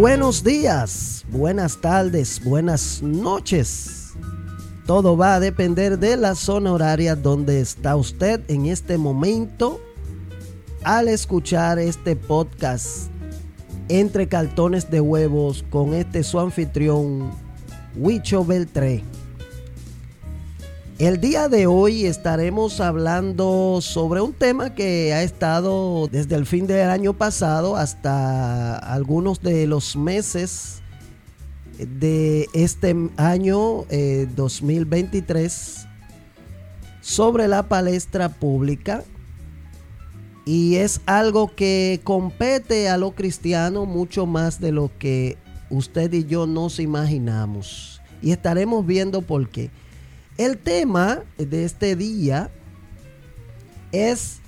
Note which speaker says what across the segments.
Speaker 1: Buenos días, buenas tardes, buenas noches. Todo va a depender de la zona horaria donde está usted en este momento al escuchar este podcast entre cartones de huevos con este su anfitrión Huicho Beltré. El día de hoy estaremos hablando sobre un tema que ha estado desde el fin del año pasado hasta algunos de los meses de este año 2023 eh, sobre la palestra pública y es algo que compete a lo cristiano mucho más de lo que usted y yo nos imaginamos y estaremos viendo por qué. El tema de este día es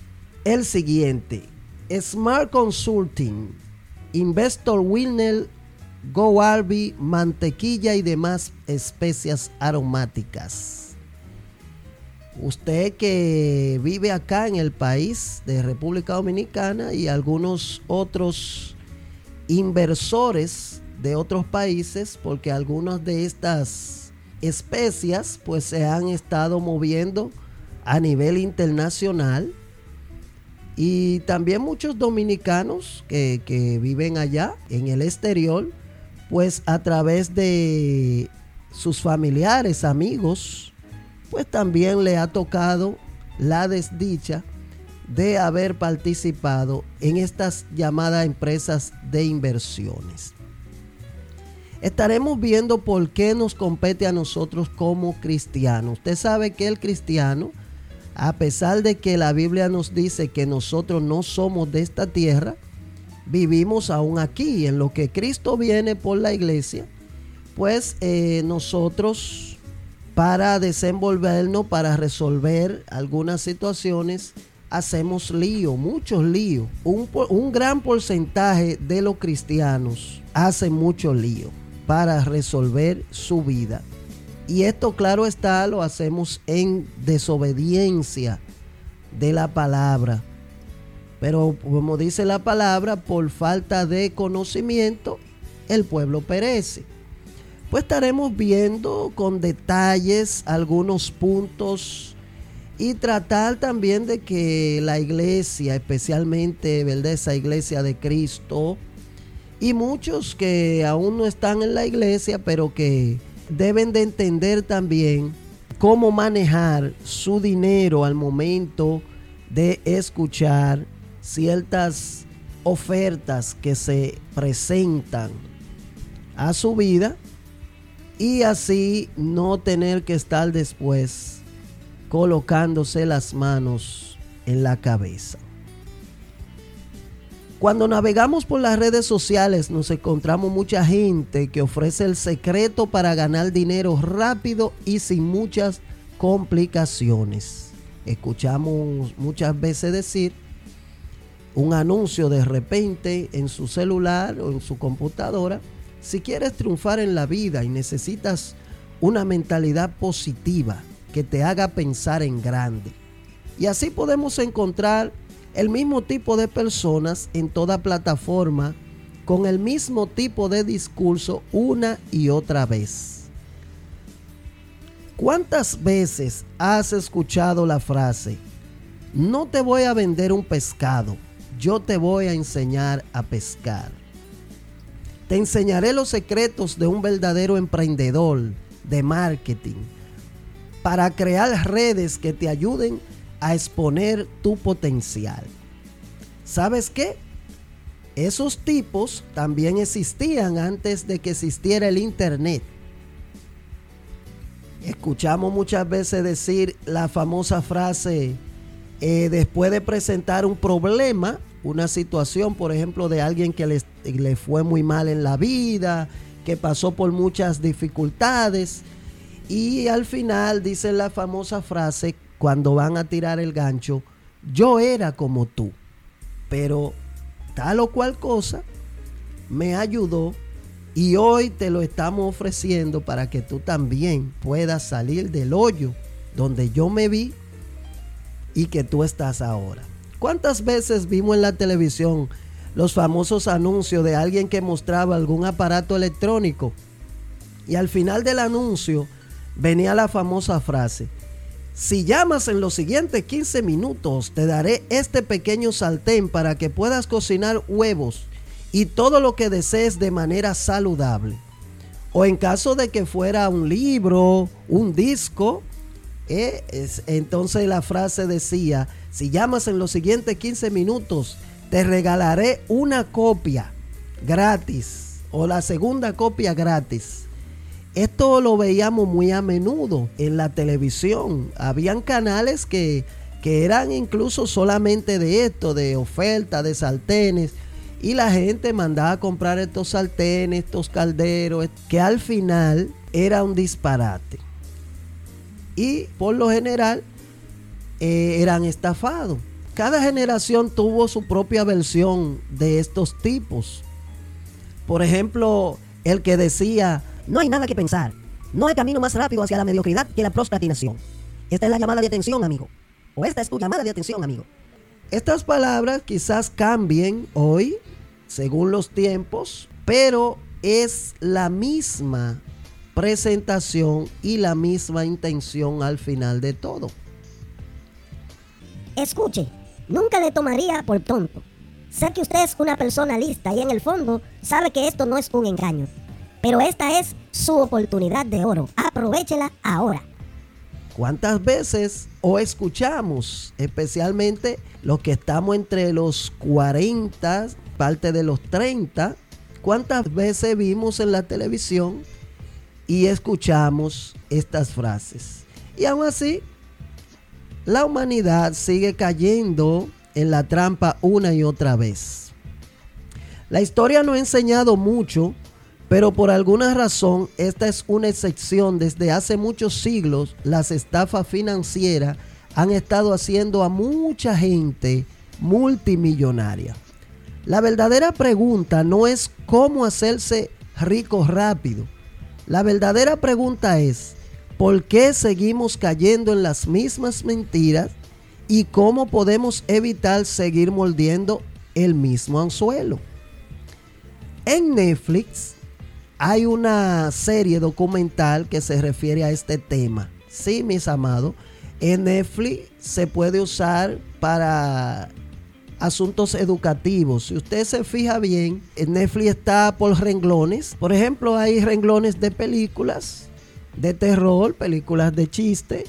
Speaker 1: el siguiente. Smart Consulting, Investor Winner, Go Arby, mantequilla y demás especias aromáticas. Usted que vive acá en el país de República Dominicana y algunos otros inversores de otros países, porque algunas de estas especias pues se han estado moviendo a nivel internacional. Y también muchos dominicanos que, que, viven allá en el exterior pues a través de sus familiares, amigos, pues también le ha tocado la desdicha de haber participado en estas llamadas empresas de inversiones estaremos viendo por qué nos compete a nosotros como cristianos. Usted sabe que el cristiano, a pesar de que la Biblia nos dice que nosotros no somos de esta tierra, vivimos aún aquí. En lo que Cristo viene por la iglesia, pues eh, nosotros para desenvolvernos, para resolver algunas situaciones, hacemos lío, muchos líos. Un, un gran porcentaje de los cristianos hace mucho lío para resolver su vida. Y esto, claro está, lo hacemos en desobediencia de la palabra. Pero como dice la palabra, por falta de conocimiento, el pueblo perece. Pues estaremos viendo con detalles algunos puntos y tratar también de que la iglesia, especialmente ¿verdad? esa iglesia de Cristo, y muchos que aún no están en la iglesia, pero que deben de entender también cómo manejar su dinero al momento de escuchar ciertas ofertas que se presentan a su vida y así no tener que estar después colocándose las manos en la cabeza. Cuando navegamos por las redes sociales nos encontramos mucha gente que ofrece el secreto para ganar dinero rápido y sin muchas complicaciones. Escuchamos muchas veces decir un anuncio de repente en su celular o en su computadora. Si quieres triunfar en la vida y necesitas una mentalidad positiva que te haga pensar en grande. Y así podemos encontrar el mismo tipo de personas en toda plataforma con el mismo tipo de discurso una y otra vez. ¿Cuántas veces has escuchado la frase, no te voy a vender un pescado, yo te voy a enseñar a pescar? Te enseñaré los secretos de un verdadero emprendedor de marketing para crear redes que te ayuden a exponer tu potencial. ¿Sabes qué? Esos tipos también existían antes de que existiera el Internet. Escuchamos muchas veces decir la famosa frase, eh, después de presentar un problema, una situación, por ejemplo, de alguien que le, le fue muy mal en la vida, que pasó por muchas dificultades, y al final dice la famosa frase, cuando van a tirar el gancho, yo era como tú, pero tal o cual cosa me ayudó y hoy te lo estamos ofreciendo para que tú también puedas salir del hoyo donde yo me vi y que tú estás ahora. ¿Cuántas veces vimos en la televisión los famosos anuncios de alguien que mostraba algún aparato electrónico. Y al final del anuncio venía la famosa frase, si llamas en los siguientes 15 minutos, te daré este pequeño sartén para que puedas cocinar huevos y todo lo que desees de manera saludable. O en caso de que fuera un libro, un disco, eh, entonces la frase decía, si llamas en los siguientes 15 minutos, te regalaré una copia gratis o la segunda copia gratis. Esto lo veíamos muy a menudo en la televisión. Habían canales que, que eran incluso solamente de esto, de oferta, de sartenes. Y la gente mandaba a comprar estos sartenes, estos calderos, que al final era un disparate. Y por lo general eh, eran estafados. Cada generación tuvo su propia versión de estos tipos. Por ejemplo, el que decía, no hay nada que pensar. No hay camino más rápido hacia la mediocridad que la procrastinación. Esta es la llamada de atención, amigo. O esta es tu llamada de atención, amigo. Estas palabras quizás cambien hoy, según los tiempos, pero es la misma presentación y la misma intención al final de todo.
Speaker 2: Escuche, nunca le tomaría por tonto. Sé que usted es una persona lista y en el fondo sabe que esto no es un engaño. Pero esta es su oportunidad de oro. Aprovechela ahora.
Speaker 1: ¿Cuántas veces o escuchamos, especialmente los que estamos entre los 40, parte de los 30, cuántas veces vimos en la televisión y escuchamos estas frases? Y aún así, la humanidad sigue cayendo en la trampa una y otra vez. La historia no ha enseñado mucho pero por alguna razón, esta es una excepción. Desde hace muchos siglos, las estafas financieras han estado haciendo a mucha gente multimillonaria. La verdadera pregunta no es cómo hacerse rico rápido. La verdadera pregunta es, ¿por qué seguimos cayendo en las mismas mentiras y cómo podemos evitar seguir mordiendo el mismo anzuelo? En Netflix hay una serie documental que se refiere a este tema. Sí, mis amados, en Netflix se puede usar para asuntos educativos. Si usted se fija bien, en Netflix está por renglones. Por ejemplo, hay renglones de películas de terror, películas de chiste,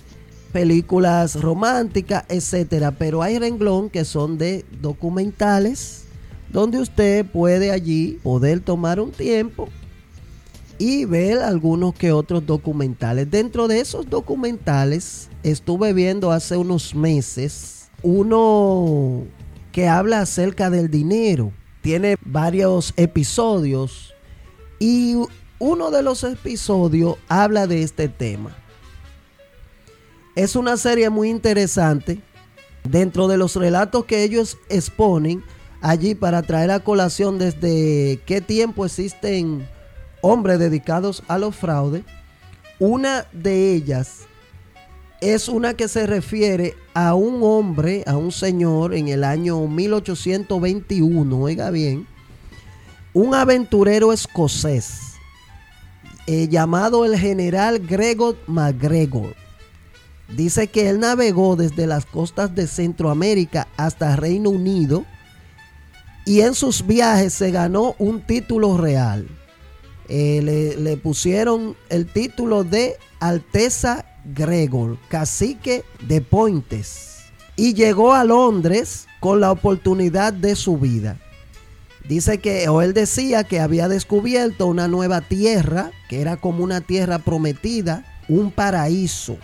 Speaker 1: películas románticas, etcétera. Pero hay renglón que son de documentales, donde usted puede allí poder tomar un tiempo y ver algunos que otros documentales. Dentro de esos documentales estuve viendo hace unos meses uno que habla acerca del dinero. Tiene varios episodios y uno de los episodios habla de este tema. Es una serie muy interesante. Dentro de los relatos que ellos exponen allí para traer a colación desde qué tiempo existen hombres dedicados a los fraudes. Una de ellas es una que se refiere a un hombre, a un señor en el año 1821, oiga bien, un aventurero escocés eh, llamado el general Gregor MacGregor. Dice que él navegó desde las costas de Centroamérica hasta Reino Unido y en sus viajes se ganó un título real. Eh, le, pusieron el título de Alteza Gregor, cacique de Pointes, y llegó a Londres con la oportunidad de su vida. Dice que, o él decía que había descubierto una nueva tierra, que era como una tierra prometida, un paraíso.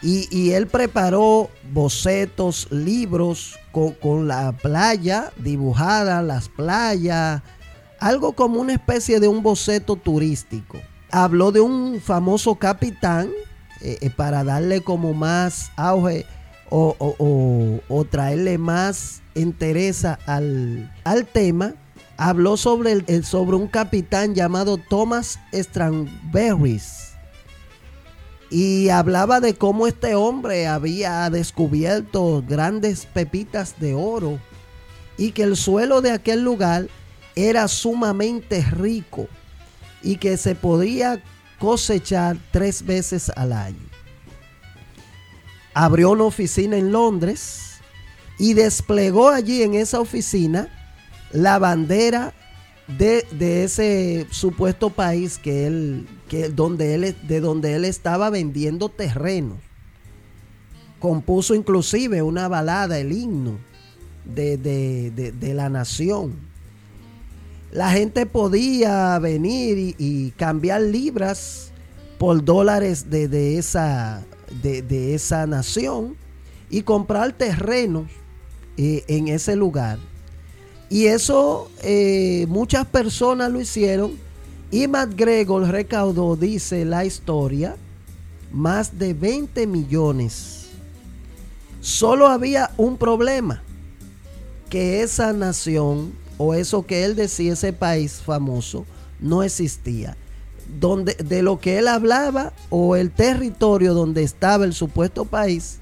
Speaker 1: Y, y él preparó bocetos, libros con, con la playa dibujada, las playas, algo como una especie de un boceto turístico. Habló de un famoso capitán eh, eh, para darle como más auge o, traerle más interés al, tema. Habló sobre, el, sobre un capitán llamado Thomas Strangberries. Y hablaba de cómo este hombre había descubierto grandes pepitas de oro y que el suelo de aquel lugar era sumamente rico y que se podía cosechar tres veces al año. Abrió una oficina en Londres y desplegó allí en esa oficina la bandera de, ese supuesto país que él, que donde él, de donde él estaba vendiendo terreno. Compuso inclusive una balada, el himno de, la nación. La gente podía venir y, cambiar libras por dólares de, esa, de, esa nación y comprar terrenos eh, en ese lugar. Y eso eh, muchas personas lo hicieron. Y McGregor recaudó, dice la historia, más de 20 millones. Solo había un problema que esa nación o eso que él decía, ese país famoso, no existía. Donde, de lo que él hablaba o el territorio donde estaba el supuesto país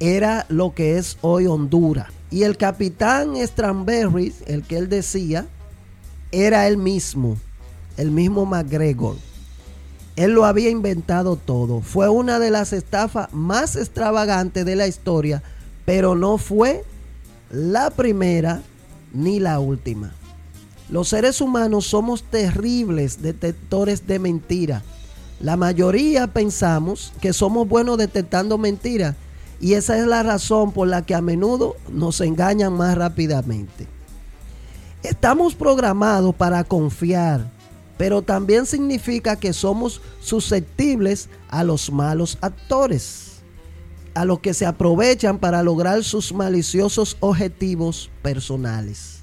Speaker 1: era lo que es hoy Honduras. Y el capitán Stramberry, el que él decía, era él mismo, el mismo McGregor. Él lo había inventado todo. Fue una de las estafas más extravagantes de la historia, pero no fue la primera ni la última. Los seres humanos somos terribles detectores de mentira. La mayoría pensamos que somos buenos detectando mentiras y esa es la razón por la que a menudo nos engañan más rápidamente. Estamos programados para confiar, pero también significa que somos susceptibles a los malos actores a los que se aprovechan para lograr sus maliciosos objetivos personales.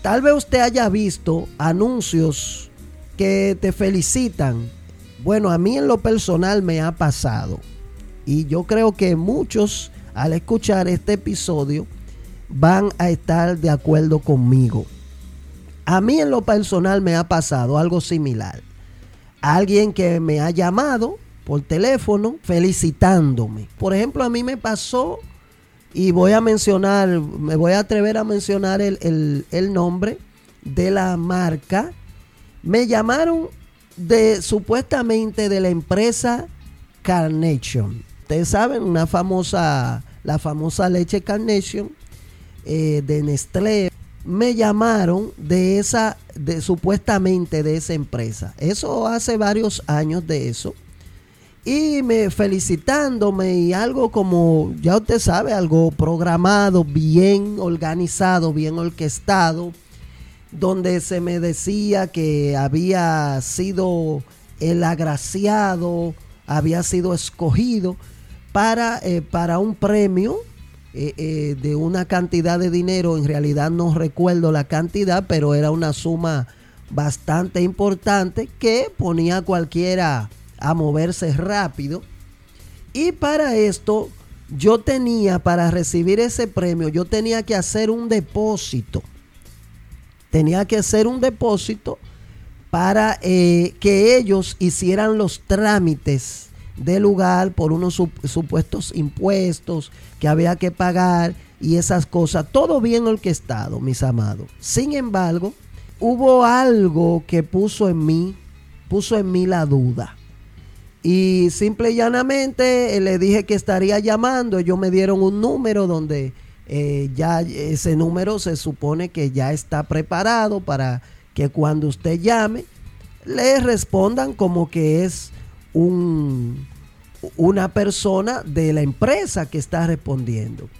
Speaker 1: Tal vez usted haya visto anuncios que te felicitan. Bueno, a mí en lo personal me ha pasado. Y yo creo que muchos al escuchar este episodio van a estar de acuerdo conmigo. A mí en lo personal me ha pasado algo similar. Alguien que me ha llamado por teléfono felicitándome. Por ejemplo, a mí me pasó, y voy a mencionar, me voy a atrever a mencionar el, nombre de la marca. Me llamaron de supuestamente de la empresa Carnation. Ustedes saben, una famosa, la famosa leche Carnation eh, de Nestlé. Me llamaron de esa, de supuestamente de esa empresa. Eso hace varios años de eso y me felicitándome y algo como, ya usted sabe, algo programado, bien organizado, bien orquestado, donde se me decía que había sido el agraciado, había sido escogido para, eh, para un premio eh, eh, de una cantidad de dinero, en realidad no recuerdo la cantidad, pero era una suma bastante importante que ponía cualquiera a moverse rápido. Y para esto yo tenía, para recibir ese premio, yo tenía que hacer un depósito. Tenía que hacer un depósito para eh, que ellos hicieran los trámites del lugar por unos supuestos impuestos que había que pagar y esas cosas. Todo bien orquestado, mis amados. Sin embargo, hubo algo que puso en mí, puso en mí la duda. Y simple y llanamente eh, le dije que estaría llamando. Ellos me dieron un número donde eh, ya ese número se supone que ya está preparado para que cuando usted llame le respondan como que es un, una persona de la empresa que está respondiendo.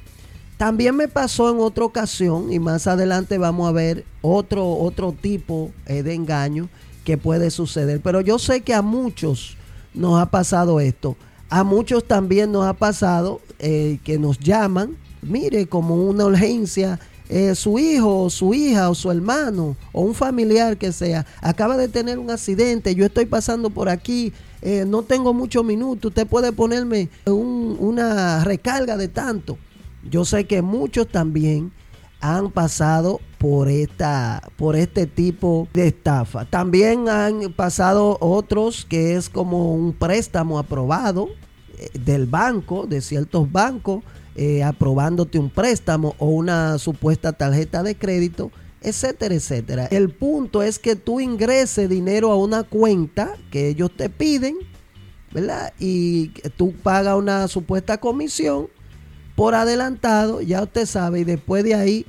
Speaker 1: También me pasó en otra ocasión y más adelante vamos a ver otro, otro tipo eh, de engaño que puede suceder. Pero yo sé que a muchos nos ha pasado esto. A muchos también nos ha pasado eh, que nos llaman, mire, como una urgencia, eh, su hijo o su hija o su hermano o un familiar que sea, acaba de tener un accidente, yo estoy pasando por aquí, eh, no tengo muchos minutos, usted puede ponerme una recarga de tanto. Yo sé que muchos también han pasado por esta por este tipo de estafa. También han pasado otros que es como un préstamo aprobado. del banco, de ciertos bancos, eh, aprobándote un préstamo o una supuesta tarjeta de crédito, etcétera, etcétera. El punto es que tú ingreses dinero a una cuenta que ellos te piden, ¿verdad? Y tú pagas una supuesta comisión por adelantado, ya usted sabe, y después de ahí,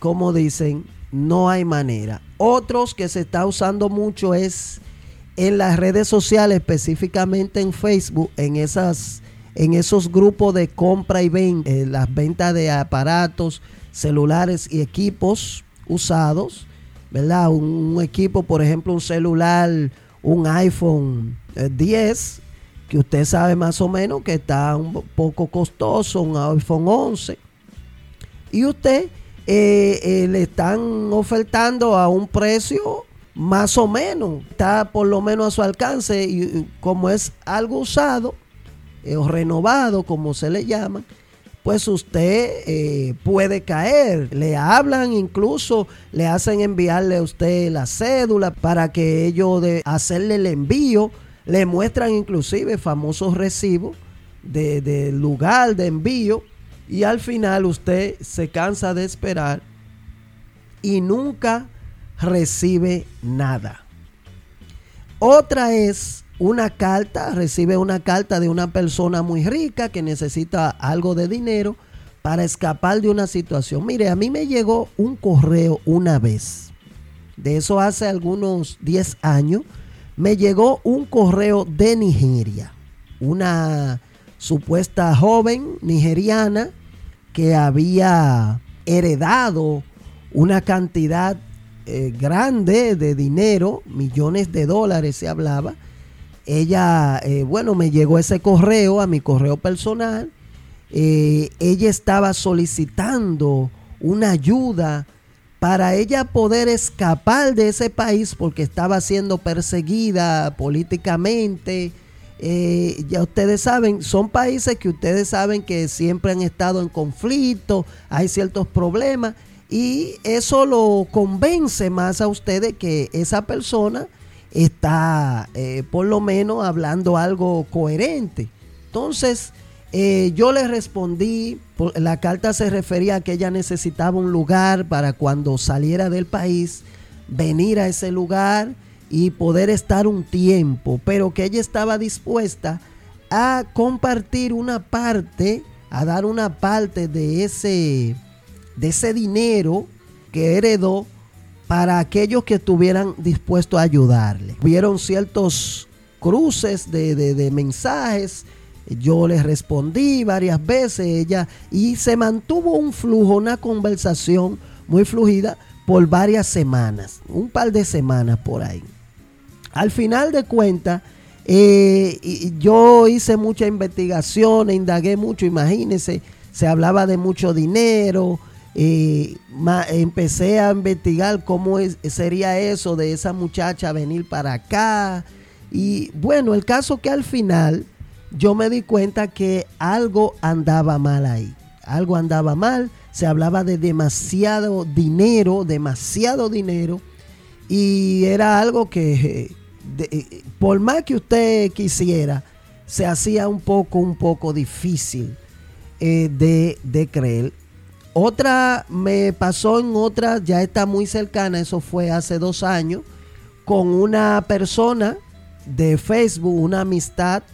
Speaker 1: como dicen, no hay manera. Otros que se está usando mucho es en las redes sociales, específicamente en Facebook, en esas en esos grupos de compra y venta, eh, las ventas de aparatos, celulares y equipos usados, ¿verdad? Un, equipo, por ejemplo, un celular, un iPhone 10, eh, que usted sabe más o menos que está un poco costoso, un iPhone 11, y usted eh, le están ofertando a un precio más o menos, está por lo menos a su alcance, y como es algo usado, eh, o renovado, como se le llama, pues usted eh, puede caer. Le hablan incluso, le hacen enviarle a usted la cédula para que ellos de hacerle el envío, le muestran inclusive famosos recibos del de lugar de envío y al final usted se cansa de esperar y nunca recibe nada. Otra es una carta, recibe una carta de una persona muy rica que necesita algo de dinero para escapar de una situación. Mire, a mí me llegó un correo una vez, de eso hace algunos 10 años, me llegó un correo de Nigeria, una supuesta joven nigeriana que había heredado una cantidad eh, grande de dinero, millones de dólares se hablaba, ella, eh, bueno, me llegó ese correo a mi correo personal. Eh, ella estaba solicitando una ayuda para ella poder escapar de ese país porque estaba siendo perseguida políticamente. Eh, ya ustedes saben, son países que ustedes saben que siempre han estado en conflicto, hay ciertos problemas y eso lo convence más a ustedes que esa persona está eh, por lo menos hablando algo coherente. Entonces, eh, yo le respondí, la carta se refería a que ella necesitaba un lugar para cuando saliera del país, venir a ese lugar y poder estar un tiempo, pero que ella estaba dispuesta a compartir una parte, a dar una parte de ese, de ese dinero que heredó para aquellos que estuvieran dispuestos a ayudarle. Vieron ciertos cruces de, mensajes. Yo les respondí varias veces ella y se mantuvo un flujo, una conversación muy fluida por varias semanas, un par de semanas por ahí. Al final de cuentas, eh, yo hice mucha investigación, indagué mucho, imagínense, se hablaba de mucho dinero, y empecé a investigar cómo sería eso de esa muchacha venir para acá. Y bueno, el caso que al final yo me di cuenta que algo andaba mal ahí. Algo andaba mal. Se hablaba de demasiado dinero, demasiado dinero. Y era algo que, por más que usted quisiera, se hacía un poco, un poco difícil eh, de, de creer. Otra me pasó en otra, ya está muy cercana, eso fue hace dos años, con una persona de Facebook, una amistad,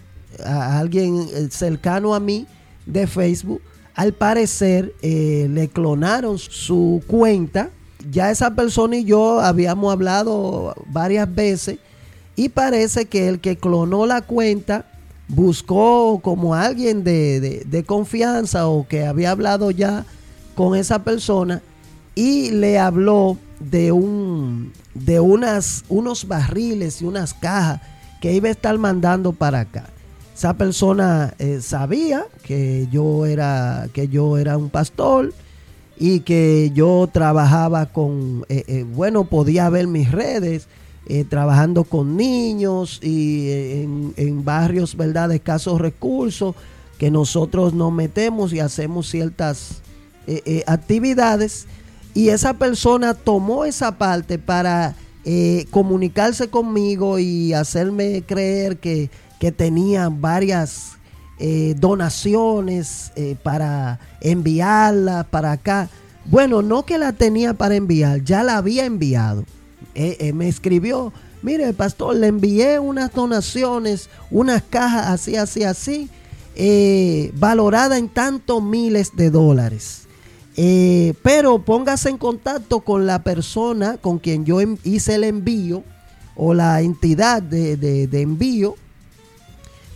Speaker 1: alguien eh, cercano a mí de Facebook. Al parecer eh, le clonaron su cuenta. Ya esa persona y yo habíamos hablado varias veces y parece que el que clonó la cuenta buscó como alguien de, de confianza o que había hablado ya con esa persona y le habló de un de unas unos barriles y unas cajas que iba a estar mandando para acá. Esa persona eh, sabía que yo era que yo era un pastor y que yo trabajaba con eh, eh, bueno podía ver mis redes trabajando con niños y en, en barrios verdad escasos recursos que nosotros nos metemos y hacemos ciertas eh, eh, actividades y esa persona tomó esa parte para eh, comunicarse conmigo y hacerme creer que, tenía varias eh, donaciones eh, para enviarla para acá. Bueno, no que la tenía para enviar, ya la había enviado. Me escribió, mire, pastor, le envié unas donaciones, unas cajas así, así, así, valorada en tantos miles de dólares. pero póngase en contacto con la persona con quien yo hice el envío o la entidad de, envío,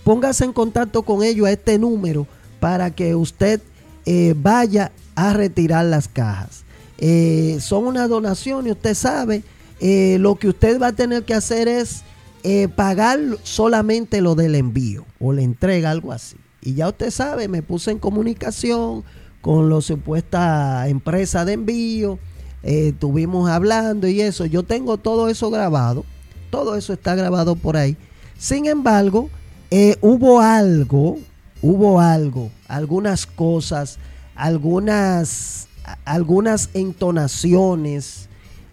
Speaker 1: póngase en contacto con ellos a este número para que usted eh, vaya a retirar las cajas. Eh, son una donación y usted sabe, eh, lo que usted va a tener que hacer es pagar solamente lo del envío o la entrega, algo así. Y ya usted sabe, me puse en comunicación con la supuesta empresa de envío, estuvimos hablando y eso, yo tengo todo eso grabado todo eso está grabado por ahí. Sin embargo, eh, hubo algo, hubo algo, algunas cosas, algunas, algunas entonaciones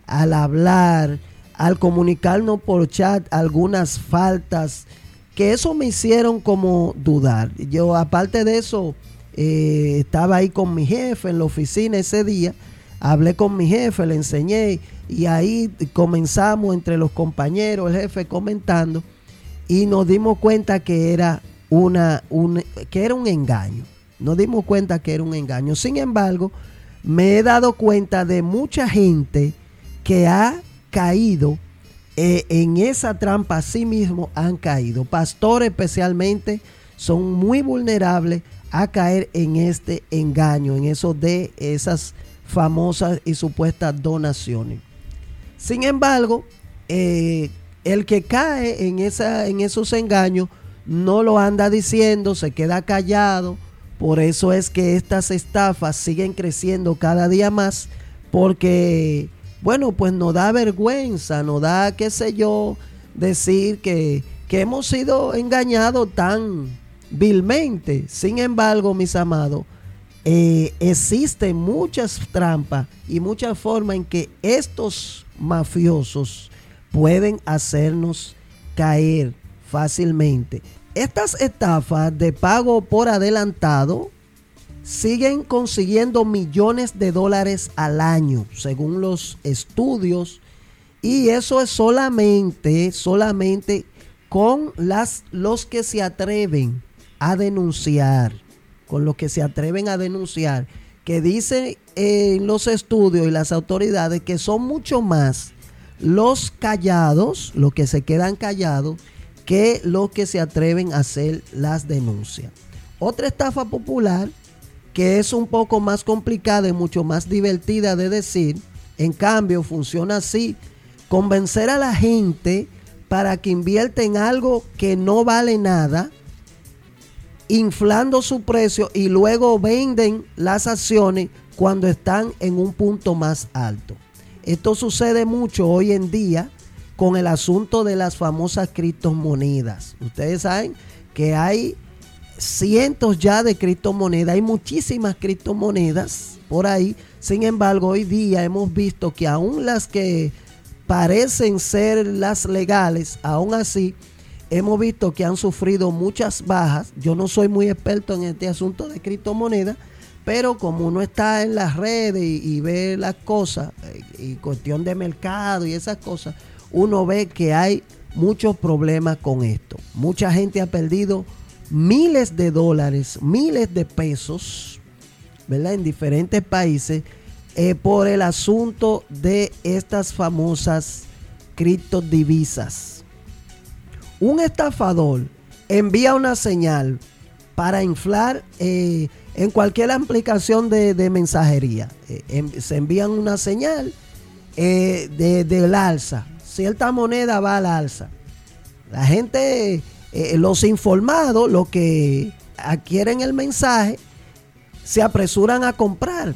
Speaker 1: al hablar, al comunicarnos por chat, algunas faltas, que eso me hicieron como dudar. Yo, aparte de eso, eh, estaba ahí con mi jefe en la oficina ese día, hablé con mi jefe, le enseñé y ahí comenzamos entre los compañeros, el jefe comentando, y nos dimos cuenta que era, una, un, que era un engaño. Nos dimos cuenta que era un engaño. Sin embargo, me he dado cuenta de mucha gente que ha caído eh, en esa trampa, sí mismo han caído. Pastores especialmente son muy vulnerables a caer en este engaño, en eso de esas famosas y supuestas donaciones. Sin embargo, eh, el que cae en, esa, en esos engaños no lo anda diciendo, se queda callado. Por eso es que estas estafas siguen creciendo cada día más, porque, bueno, pues nos da vergüenza, nos da, qué sé yo, decir que, que hemos sido engañados tan vilmente. Sin embargo, mis amados, eh, existen muchas trampas y muchas formas en que estos mafiosos pueden hacernos caer fácilmente. Estas estafas de pago por adelantado siguen consiguiendo millones de dólares al año, según los estudios. Y eso es solamente, solamente con las, los que se atreven a denunciar con los que se atreven a denunciar, que dicen en los estudios y las autoridades que son mucho más los callados, los que se quedan callados, que los que se atreven a hacer las denuncias. Otra estafa popular que es un poco más complicada y mucho más divertida de decir, en cambio funciona así, convencer a la gente para que invierta en algo que no vale nada, inflando su precio y luego venden las acciones cuando están en un punto más alto. Esto sucede mucho hoy en día con el asunto de las famosas criptomonedas. Ustedes saben que hay cientos ya de criptomonedas, hay muchísimas criptomonedas por ahí. Sin embargo, hoy día hemos visto que aún las que parecen ser las legales, aún así hemos visto que han sufrido muchas bajas. Yo no soy muy experto en este asunto de criptomonedas, pero como uno está en las redes y, ve las cosas, eh, y cuestión de mercado y esas cosas, uno ve que hay muchos problemas con esto. Mucha gente ha perdido miles de dólares, miles de pesos, ¿verdad? En diferentes países eh, por el asunto de estas famosas criptodivisas un estafador envía una señal para inflar eh, en cualquier aplicación de, mensajería. Eh, se envían una señal del alza. Cierta moneda va al alza. La gente, los informados, los que adquieren el mensaje, se apresuran a comprar.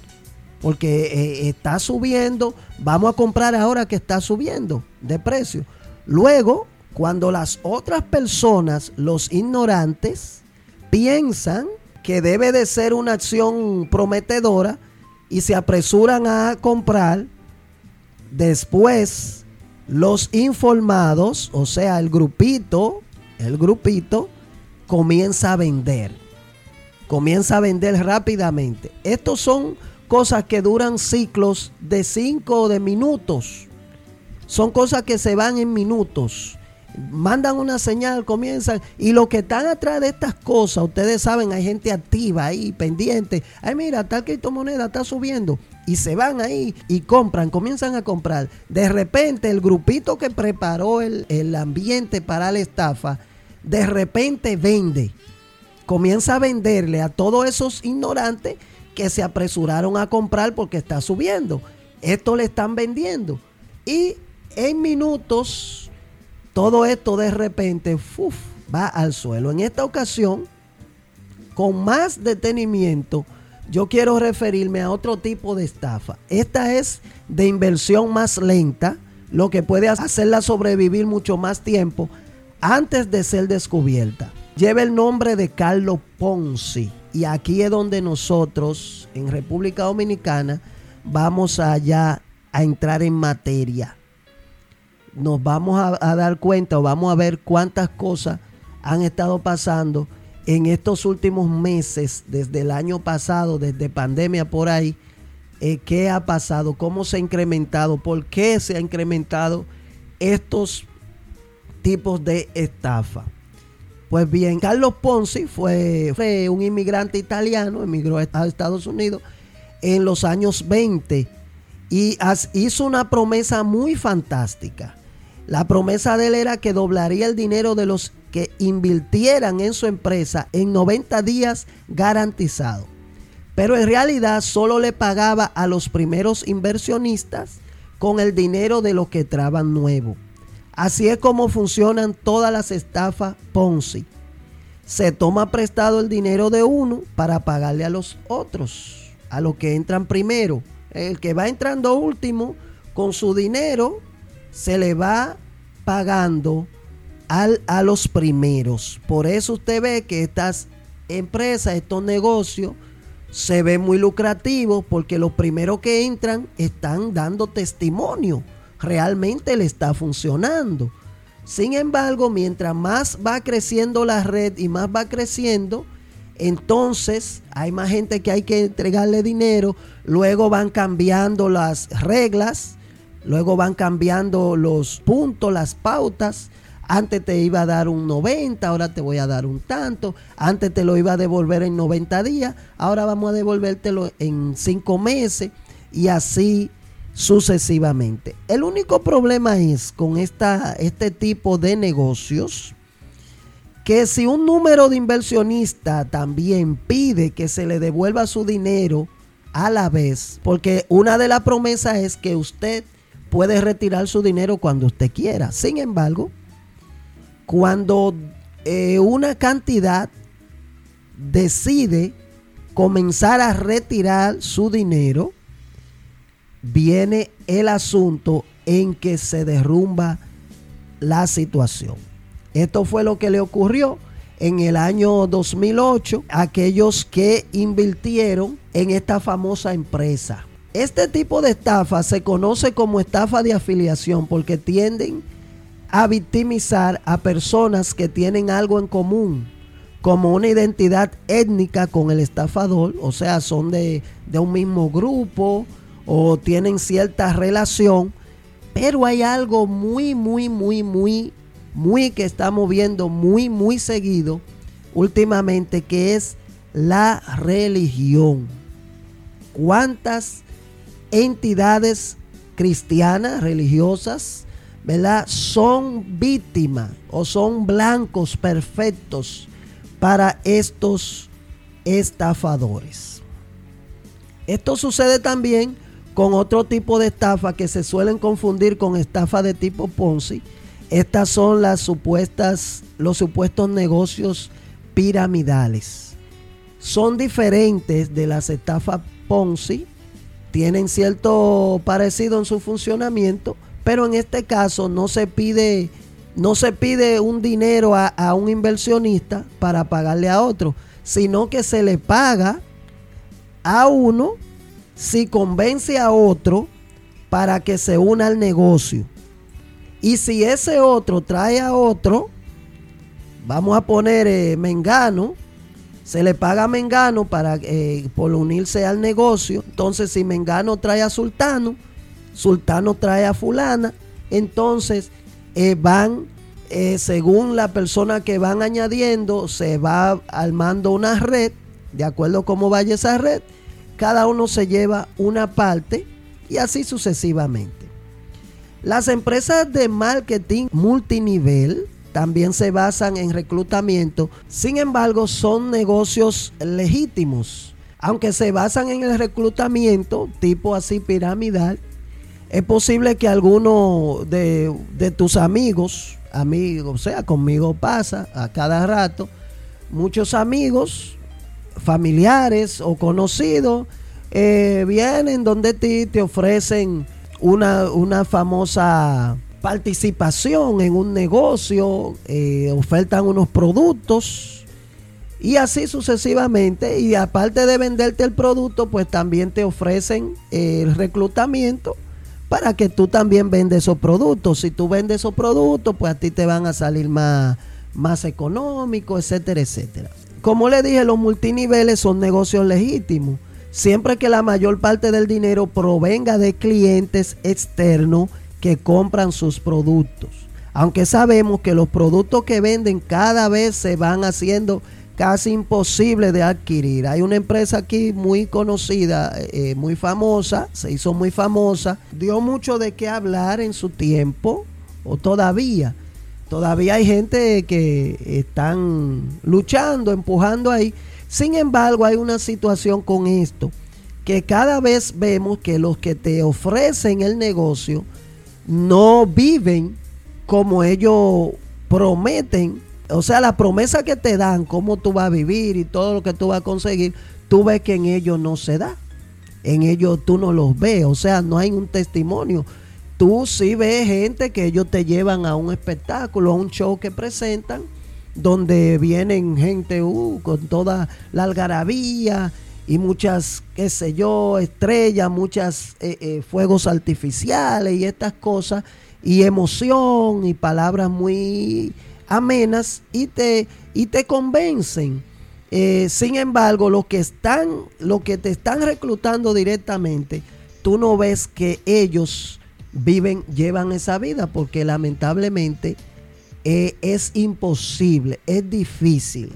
Speaker 1: Porque está subiendo, vamos a comprar ahora que está subiendo de precio. Luego cuando las otras personas, los ignorantes, piensan que debe de ser una acción prometedora y se apresuran a comprar, después los informados, o sea, el grupito, el grupito, comienza a vender. comienza a vender rápidamente. Estos son cosas que duran ciclos de 5 o de minutos. Son cosas que se van en minutos. Mandan una señal, comienzan. Y los que están atrás de estas cosas, ustedes saben, hay gente activa ahí, pendiente. Ay, mira, tal criptomoneda está subiendo. Y se van ahí y compran, comienzan a comprar. De repente, el grupito que preparó el, el ambiente para la estafa, de repente vende. Comienza a venderle a todos esos ignorantes que se apresuraron a comprar porque está subiendo. Esto le están vendiendo. Y en minutos, todo esto de repente va al suelo. En esta ocasión, con más detenimiento, yo quiero referirme a otro tipo de estafa. Esta es de inversión más lenta, lo que puede hacerla sobrevivir mucho más tiempo antes de ser descubierta. Lleva el nombre de Carlos Ponzi. Y aquí es donde nosotros, en República Dominicana, vamos allá a entrar en materia. Nos vamos a, dar cuenta o vamos a ver cuántas cosas han estado pasando en estos últimos meses, desde el año pasado, desde pandemia por ahí. Eh, ¿Qué ha pasado? ¿Cómo se ha incrementado? ¿Por qué se ha incrementado estos tipos de estafa? Pues bien, Carlos Ponzi fue, un inmigrante italiano, emigró a Estados Unidos en los años 20 y hizo una promesa muy fantástica. La promesa de él era que doblaría el dinero de los que invirtieran en su empresa en 90 días garantizado. Pero en realidad solo le pagaba a los primeros inversionistas con el dinero de los que traban nuevo. Así es como funcionan todas las estafas Ponzi. Se toma prestado el dinero de uno para pagarle a los otros, a los que entran primero. El que va entrando último, con su dinero, se le va pagando al, a los primeros. Por eso usted ve que estas empresas, estos negocios, se ven muy lucrativos porque los primeros que entran están dando testimonio realmente le está funcionando. Sin embargo, mientras más va creciendo la red y más va creciendo, entonces hay más gente que hay que entregarle dinero, luego van cambiando las reglas, luego van cambiando los puntos, las pautas. Antes te iba a dar un 90, ahora te voy a dar un tanto. Antes te lo iba a devolver en 90 días, ahora vamos a devolvértelo en 5 meses. Y así sucesivamente. El único problema es con esta, este tipo de negocios que si un número de inversionistas también pide que se le devuelva su dinero a la vez, porque una de las promesas es que usted puede retirar su dinero cuando usted quiera. Sin embargo, cuando eh, una cantidad decide comenzar a retirar su dinero, viene el asunto en que se derrumba la situación. Esto fue lo que le ocurrió en el año 2008 a aquellos que invirtieron en esta famosa empresa. Este tipo de estafa se conoce como estafa de afiliación porque tienden a victimizar a personas que tienen algo en común, como una identidad étnica con el estafador, o sea, son de, de un mismo grupo, o tienen cierta relación, pero hay algo muy, muy, muy, muy, muy que estamos viendo muy, muy seguido últimamente, que es la religión. ¿Cuántas entidades cristianas, religiosas, ¿verdad? Son víctimas o son blancos perfectos para estos estafadores. Esto sucede también con otro tipo de estafa que se suelen confundir con estafa de tipo Ponzi. Estas son las supuestas, los supuestos negocios piramidales. Son diferentes de las estafas Ponzi, tienen cierto parecido en su funcionamiento, pero en este caso no se pide, no se pide un dinero a, a un inversionista para pagarle a otro, sino que se le paga a uno si convence a otro para que se una al negocio. Y si ese otro trae a otro, vamos a poner eh, Mengano, se le paga a Mengano para, eh, por unirse al negocio. Entonces, si Mengano trae a Sultano, Sultano trae a fulana, entonces eh, van, eh, según la persona que van añadiendo, se va armando una red, de acuerdo a cómo vaya esa red, cada uno se lleva una parte y así sucesivamente. Las empresas de marketing multinivel también se basan en reclutamiento, sin embargo son negocios legítimos. Aunque se basan en el reclutamiento, tipo así piramidal, es posible que alguno de, tus amigos, amigos, o sea, conmigo pasa a cada rato, muchos amigos, familiares o conocidos, eh, vienen donde ti te ofrecen una, una famosa participación en un negocio, eh, ofertan unos productos y así sucesivamente. Y aparte de venderte el producto, pues también te ofrecen el reclutamiento para que tú también vendes esos productos. Si tú vendes esos productos, pues a ti te van a salir más, más económicos, etcétera, etcétera. Como le dije, los multiniveles son negocios legítimos. Siempre que la mayor parte del dinero provenga de clientes externos que compran sus productos. Aunque sabemos que los productos que venden cada vez se van haciendo casi imposible de adquirir. Hay una empresa aquí muy conocida, eh, muy famosa, se hizo muy famosa, dio mucho de qué hablar en su tiempo, o todavía. Todavía hay gente que están luchando, empujando ahí. Sin embargo, hay una situación con esto, que cada vez vemos que los que te ofrecen el negocio no viven como ellos prometen o sea, la promesa que te dan, cómo tú vas a vivir y todo lo que tú vas a conseguir, tú ves que en ellos no se da. En ellos tú no los ves, o sea, no hay un testimonio. Tú sí ves gente que ellos te llevan a un espectáculo, a un show que presentan, donde vienen gente uh, con toda la algarabía y muchas, qué sé yo, estrellas, muchas eh, eh, fuegos artificiales y estas cosas, y emoción y palabras muy amenas y te, y te convencen. Eh, sin embargo, los que están, los que te están reclutando directamente, tú no ves que ellos viven, llevan esa vida, porque lamentablemente eh, es imposible, es difícil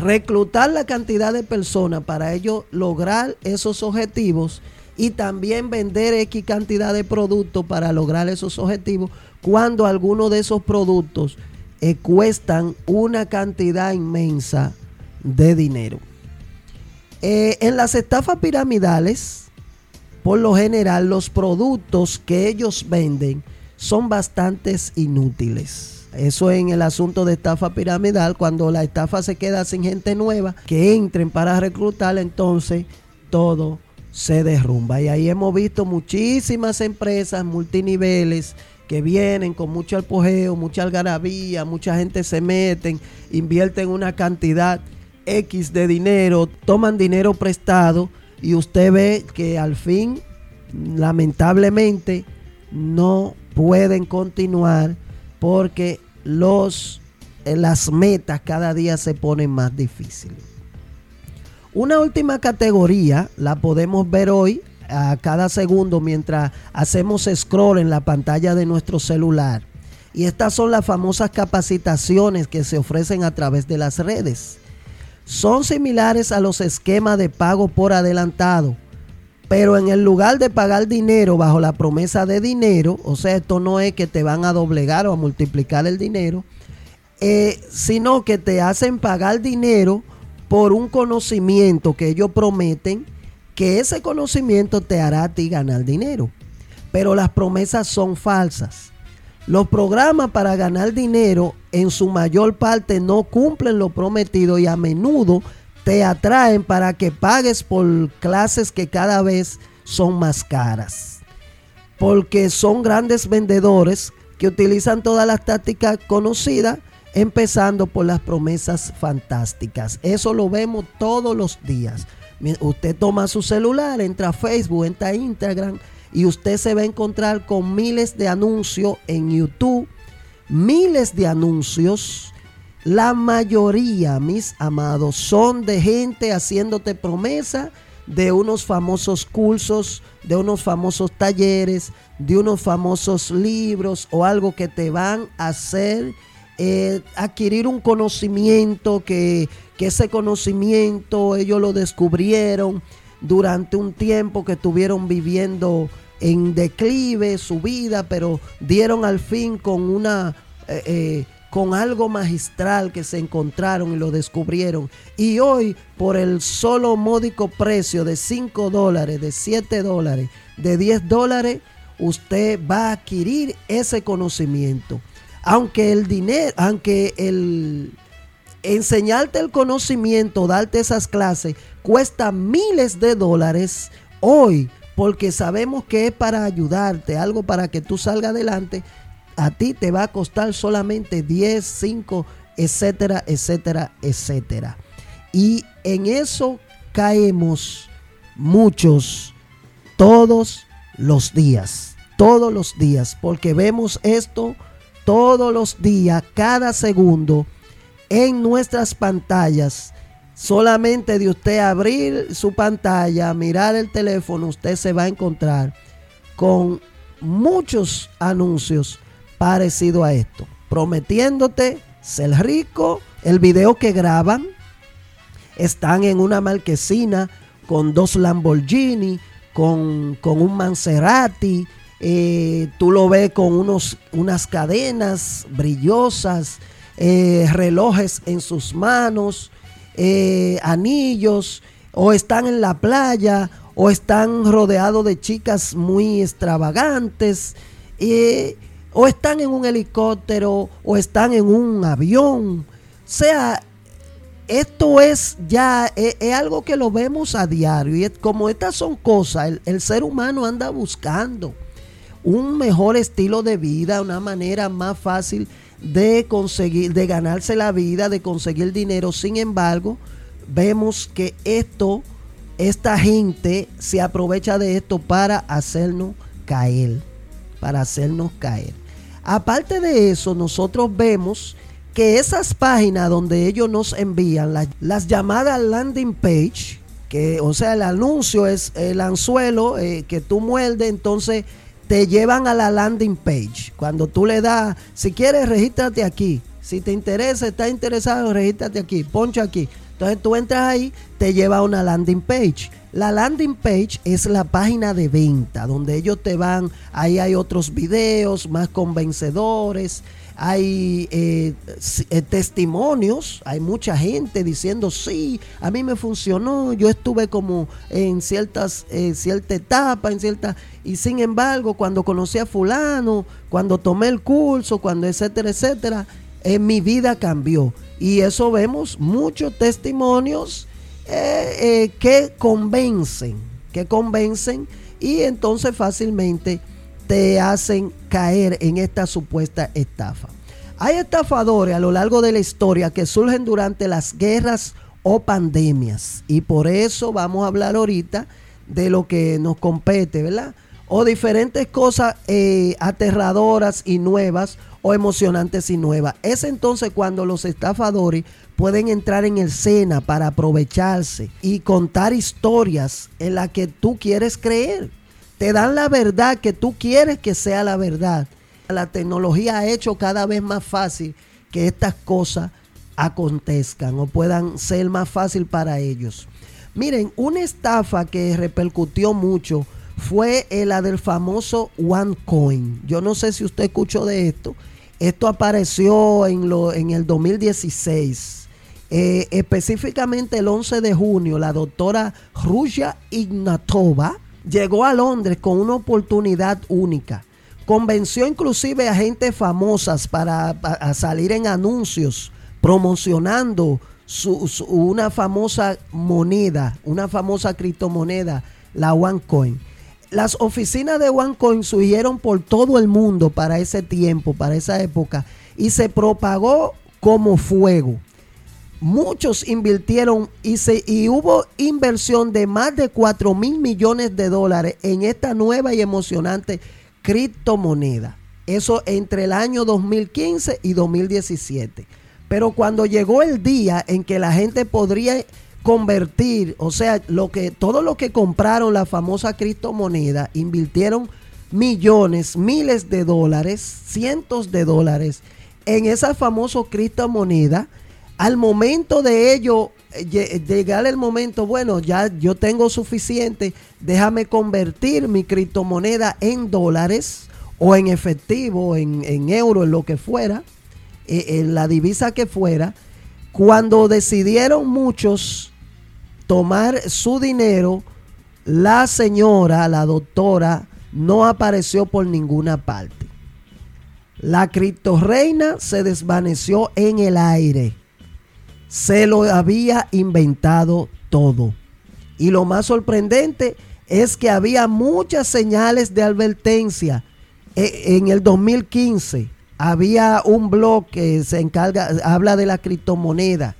Speaker 1: reclutar la cantidad de personas para ellos lograr esos objetivos y también vender X cantidad de productos para lograr esos objetivos cuando alguno de esos productos eh, cuestan una cantidad inmensa de dinero. Eh, en las estafas piramidales, por lo general, los productos que ellos venden son bastante inútiles. Eso en el asunto de estafa piramidal, cuando la estafa se queda sin gente nueva que entren para reclutar, entonces todo se derrumba. Y ahí hemos visto muchísimas empresas multiniveles que vienen con mucho apogeo, mucha algarabía, mucha gente se meten, invierten una cantidad X de dinero, toman dinero prestado y usted ve que al fin, lamentablemente, no pueden continuar porque los, eh, las metas cada día se ponen más difíciles. Una última categoría la podemos ver hoy a cada segundo mientras hacemos scroll en la pantalla de nuestro celular. Y estas son las famosas capacitaciones que se ofrecen a través de las redes. Son similares a los esquemas de pago por adelantado, pero en el lugar de pagar dinero bajo la promesa de dinero, o sea, esto no es que te van a doblegar o a multiplicar el dinero, eh, sino que te hacen pagar dinero por un conocimiento que ellos prometen que ese conocimiento te hará a ti ganar dinero. Pero las promesas son falsas. Los programas para ganar dinero en su mayor parte no cumplen lo prometido y a menudo te atraen para que pagues por clases que cada vez son más caras. Porque son grandes vendedores que utilizan todas las tácticas conocidas, empezando por las promesas fantásticas. Eso lo vemos todos los días. Usted toma su celular, entra a Facebook, entra a Instagram y usted se va a encontrar con miles de anuncios en YouTube, miles de anuncios. La mayoría, mis amados, son de gente haciéndote promesa de unos famosos cursos, de unos famosos talleres, de unos famosos libros o algo que te van a hacer eh, adquirir un conocimiento que, que ese conocimiento ellos lo descubrieron durante un tiempo que estuvieron viviendo en declive su vida, pero dieron al fin con una eh, eh, con algo magistral que se encontraron y lo descubrieron. Y hoy, por el solo módico precio de 5 dólares, de 7 dólares, de 10 dólares, usted va a adquirir ese conocimiento. Aunque el dinero, aunque el enseñarte el conocimiento, darte esas clases, cuesta miles de dólares hoy, porque sabemos que es para ayudarte, algo para que tú salgas adelante a ti te va a costar solamente 10, 5, etcétera, etcétera, etcétera. Y en eso caemos muchos todos los días, todos los días, porque vemos esto todos los días, cada segundo, en nuestras pantallas. Solamente de usted abrir su pantalla, mirar el teléfono, usted se va a encontrar con muchos anuncios parecido a esto, prometiéndote ser rico. El video que graban están en una marquesina con dos Lamborghini, con, un Maserati. Eh, tú lo ves con unos, unas cadenas brillosas, eh, relojes en sus manos, eh, anillos, o están en la playa, o están rodeados de chicas muy extravagantes o están en un helicóptero o están en un avión. O sea, esto es ya, es, algo que lo vemos a diario y como estas son cosas, el, el ser humano anda buscando un mejor estilo de vida, una manera más fácil de conseguir, de ganarse la vida, de conseguir dinero. Sin embargo, vemos que esto, esta gente se aprovecha de esto para hacernos caer, para hacernos caer. Aparte de eso, nosotros vemos que esas páginas donde ellos nos envían las, llamadas landing page, que o sea, el anuncio es el anzuelo eh, que tú muerdes, entonces te llevan a la landing page. Cuando tú le das, si quieres, regístrate aquí. Si te interesa, estás interesado, regístrate aquí, poncha aquí. Entonces tú entras ahí, te lleva a una landing page. La landing page es la página de venta donde ellos te van, ahí hay otros videos más convencedores, hay eh, eh, testimonios, hay mucha gente diciendo, sí, a mí me funcionó, yo estuve como en ciertas, eh, cierta etapa, en cierta, y sin embargo, cuando conocí a fulano, cuando tomé el curso, cuando etcétera, etcétera, en mi vida cambió. Y eso vemos muchos testimonios eh, eh, que convencen, que convencen y entonces fácilmente te hacen caer en esta supuesta estafa. Hay estafadores a lo largo de la historia que surgen durante las guerras o pandemias y por eso vamos a hablar ahorita de lo que nos compete, ¿verdad? O diferentes cosas eh, aterradoras y nuevas o emocionantes y nuevas. Es entonces cuando los estafadores pueden entrar en el Sena para aprovecharse y contar historias en las que tú quieres creer. Te dan la verdad que tú quieres que sea la verdad. La tecnología ha hecho cada vez más fácil que estas cosas acontezcan o puedan ser más fácil para ellos. Miren, una estafa que repercutió mucho fue la del famoso OneCoin. Yo no sé si usted escuchó de esto. Esto apareció en, lo, en el 2016 eh, específicamente el 11 de junio, la doctora Rusia Ignatova llegó a Londres con una oportunidad única. Convenció inclusive a gente famosas para, salir en anuncios promocionando una famosa moneda, una famosa criptomoneda, la OneCoin. Las oficinas de OneCoin surgieron por todo el mundo para ese tiempo, para esa época, y se propagó como fuego muchos invirtieron y, se, y hubo inversión de más de 4 mil millones de dólares en esta nueva y emocionante criptomoneda. Eso entre el año 2015 y 2017. Pero cuando llegó el día en que la gente podría convertir, o sea, lo que todo lo que compraron la famosa criptomoneda, invirtieron millones, miles de dólares, cientos de dólares en esa famosa criptomoneda, al momento de ello eh, llegar el momento, bueno, ya yo tengo suficiente, déjame convertir mi criptomoneda en dólares o en efectivo, en, en euro, en lo que fuera, eh, en la divisa que fuera, cuando decidieron muchos tomar su dinero, la señora, la doctora, no apareció por ninguna parte. La criptoreina se desvaneció en el aire. Se lo había inventado todo. Y lo más sorprendente es que había muchas señales de advertencia. E, en el 2015 había un blog que se encarga, habla de la criptomoneda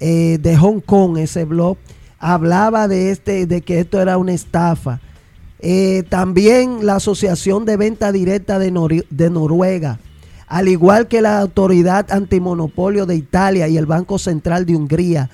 Speaker 1: eh, de Hong Kong, ese blog, hablaba de, este, de que esto era una estafa. Eh, también la Asociación de Venta Directa de, de Noruega, al igual que la Autoridad Antimonopolio de Italia y el Banco Central de Hungría,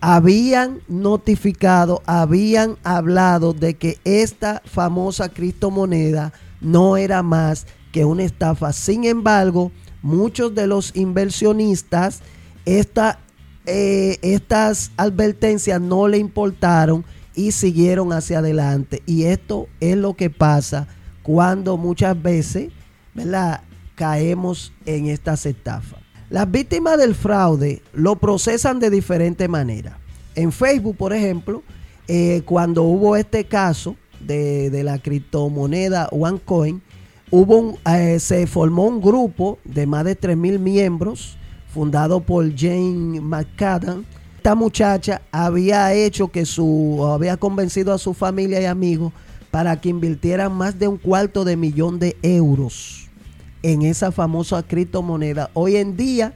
Speaker 1: habían notificado, habían hablado de que esta famosa criptomoneda no era más que una estafa. Sin embargo, muchos de los inversionistas eh, estas advertencias no le importaron y siguieron hacia adelante. Y esto es lo que pasa cuando muchas veces ¿verdad? Caemos en estas estafas. Las víctimas del fraude lo procesan de diferente manera. En Facebook, por ejemplo, eh, cuando hubo este caso de, de la criptomoneda OneCoin, hubo eh, se formó un grupo de más de 3.000 miembros fundado por Jane McCadden. Esta muchacha había hecho que su, había convencido a su familia y amigos para que invirtieran más de un cuarto de millón de euros en esa famosa criptomoneda. Hoy en día,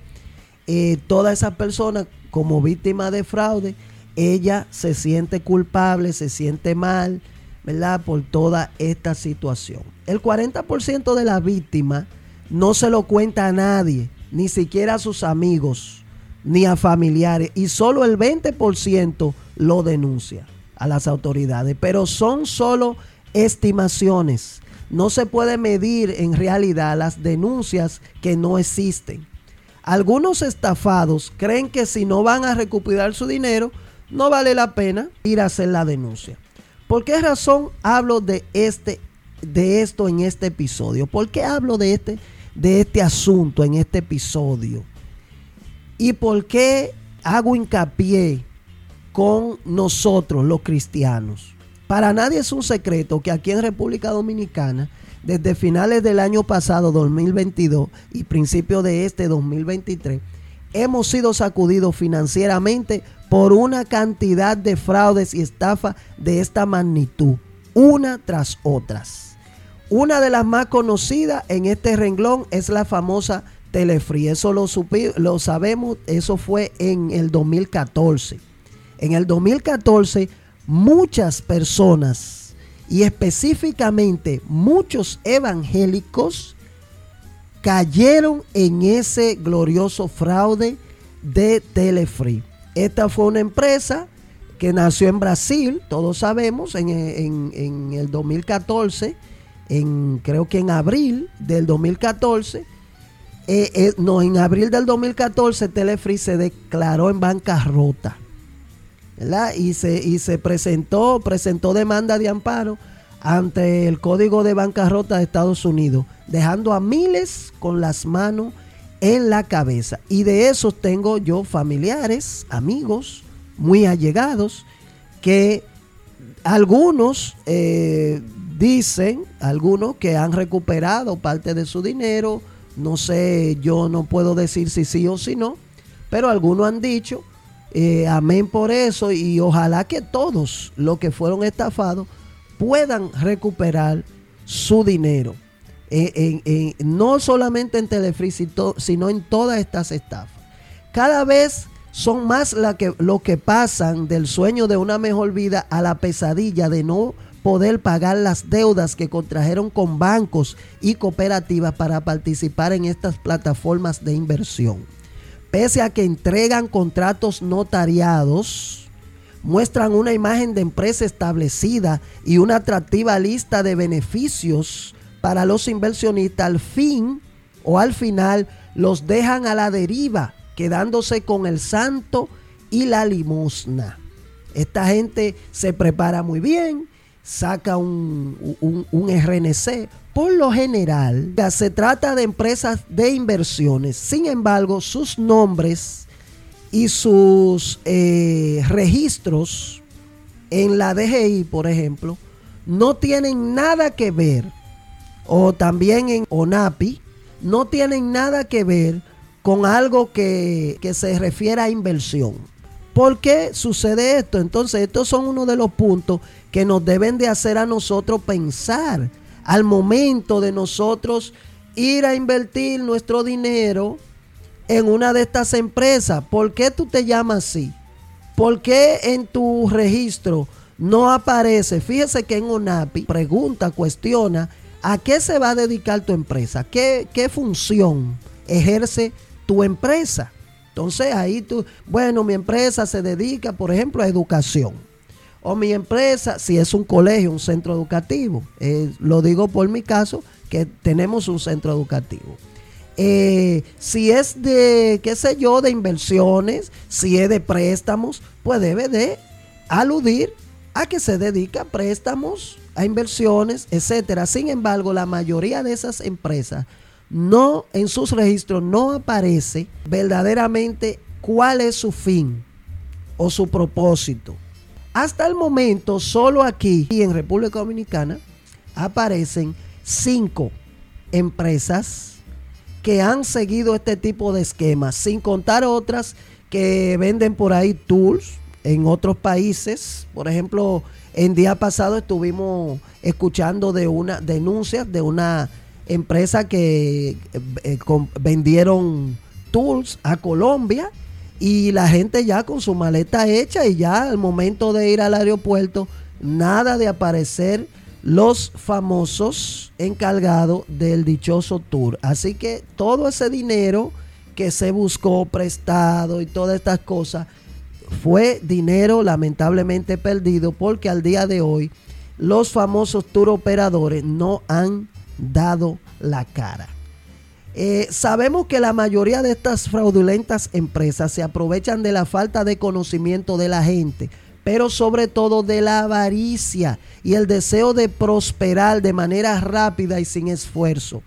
Speaker 1: eh, toda esa persona como víctima de fraude, ella se siente culpable, se siente mal, ¿verdad? Por toda esta situación. El 40% de las víctimas no se lo cuenta a nadie ni siquiera a sus amigos, ni a familiares, y solo el 20% lo denuncia a las autoridades. Pero son solo estimaciones. No se puede medir en realidad las denuncias que no existen. Algunos estafados creen que si no van a recuperar su dinero, no vale la pena ir a hacer la denuncia. ¿Por qué razón hablo de este de esto en este episodio? ¿Por qué hablo de este de este asunto en este episodio. ¿Y por qué hago hincapié con nosotros los cristianos? Para nadie es un secreto que aquí en República Dominicana, desde finales del año pasado, 2022, y principio de este 2023, hemos sido sacudidos financieramente por una cantidad de fraudes y estafas de esta magnitud, una tras otras. Una de las más conocidas en este renglón es la famosa Telefree. Eso lo sabemos, eso fue en el 2014. En el 2014 muchas personas y específicamente muchos evangélicos cayeron en ese glorioso fraude de Telefree. Esta fue una empresa que nació en Brasil, todos sabemos, en, en el 2014 en creo que en abril del 2014, eh, eh, no, en abril del 2014 Telefree se declaró en bancarrota. Y se, y se presentó, presentó demanda de amparo ante el Código de Bancarrota de Estados Unidos, dejando a miles con las manos en la cabeza. Y de esos tengo yo familiares, amigos, muy allegados, que algunos eh, Dicen algunos que han recuperado parte de su dinero. No sé, yo no puedo decir si sí o si no. Pero algunos han dicho, eh, amén por eso. Y ojalá que todos los que fueron estafados puedan recuperar su dinero. no solamente en Telefree, sino en todas estas estafas. Cada vez son más la que, lo que pasan del sueño de una mejor vida a la pesadilla de no poder pagar las deudas que contrajeron con bancos y cooperativas para participar en estas plataformas de inversión. Pese a que entregan contratos notariados, muestran una imagen de empresa establecida y una atractiva lista de beneficios para los inversionistas, al fin o al final los dejan a la deriva, quedándose con el santo y la limosna. Esta gente se prepara muy bien, saca un, un, RNC. Por lo general, se trata de empresas de inversiones. Sin embargo, sus nombres y sus eh, registros en la DGI, por ejemplo, no tienen nada que ver, o también en ONAPI, no tienen nada que ver con algo que, que se refiere a inversión. ¿Por qué sucede esto? Entonces, estos son uno de los puntos que nos deben de hacer a nosotros pensar al momento de nosotros ir a invertir nuestro dinero en una de estas empresas. ¿Por qué tú te llamas así? ¿Por qué en tu registro no aparece? Fíjese que en ONAPI pregunta, cuestiona, ¿a qué se va a dedicar tu empresa? ¿Qué, función ejerce tu empresa? Entonces ahí tú, bueno, mi empresa se dedica, por ejemplo, a educación. O mi empresa, si es un colegio, un centro educativo. Eh, lo digo por mi caso, que tenemos un centro educativo. Eh, si es de, qué sé yo, de inversiones, si es de préstamos, pues debe de aludir a que se dedica a préstamos, a inversiones, etcétera. Sin embargo, la mayoría de esas empresas no en sus registros no aparece verdaderamente cuál es su fin o su propósito. Hasta el momento, solo aquí en República Dominicana aparecen cinco empresas que han seguido este tipo de esquemas, sin contar otras que venden por ahí tools en otros países. Por ejemplo, en día pasado estuvimos escuchando de una denuncias de una empresa que eh, vendieron tools a Colombia y la gente ya con su maleta hecha y ya al momento de ir al aeropuerto, nada de aparecer los famosos encargados del dichoso tour. Así que todo ese dinero que se buscó prestado y todas estas cosas fue dinero lamentablemente perdido porque al día de hoy los famosos tour operadores no han dado la cara. Eh, sabemos que la mayoría de estas fraudulentas empresas se aprovechan de la falta de conocimiento de la gente, pero sobre todo de la avaricia y el deseo de prosperar de manera rápida y sin esfuerzo.